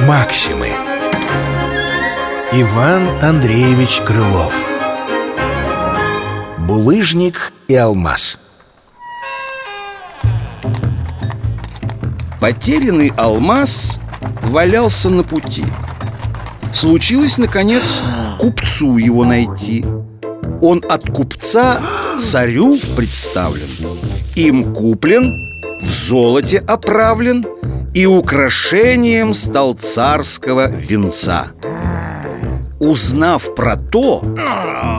Максимы. Иван Андреевич Крылов. Булыжник и алмаз. Потерянный алмаз валялся на пути. Случилось, наконец, купцу его найти. Он от купца царю представлен Им куплен, в золоте оправлен И украшением стал царского венца. Узнав про то,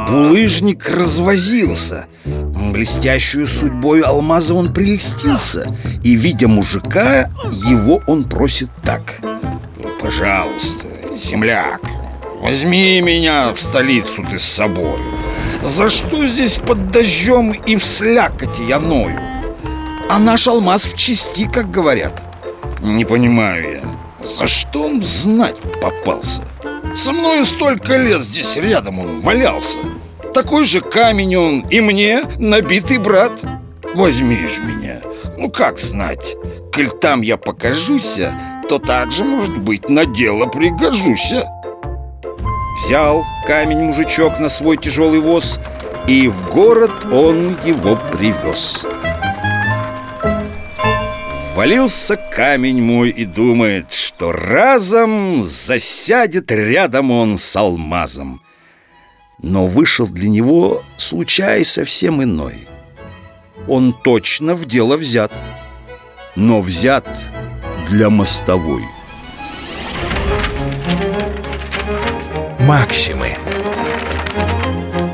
булыжник развозился. Блестящую судьбой алмаза он прелестился И, видя мужика, его он просит так. Пожалуйста, земляк, возьми меня в столицу ты с собой За что здесь под дождем и в слякоти я ною? А наш алмаз в чести, как говорят Не понимаю я, за что он знать попался? Со мною столько лет здесь рядом он валялся. Такой же камень он и мне набитый брат. Возьми ж меня, ну как знать? Коль там я покажуся, то также, может быть, на дело пригожуся Взял камень мужичок на свой тяжелый воз И в город он его привез Ввалился камень мой и думает, что разом засядет рядом он с алмазом. Но вышел для него случай совсем иной. Он точно в дело взят, но взят для мостовой. Максимы.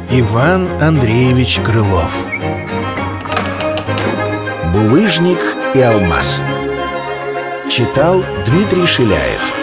Иван Андреевич Крылов. Булыжник и алмаз Читал Дмитрий Шиляев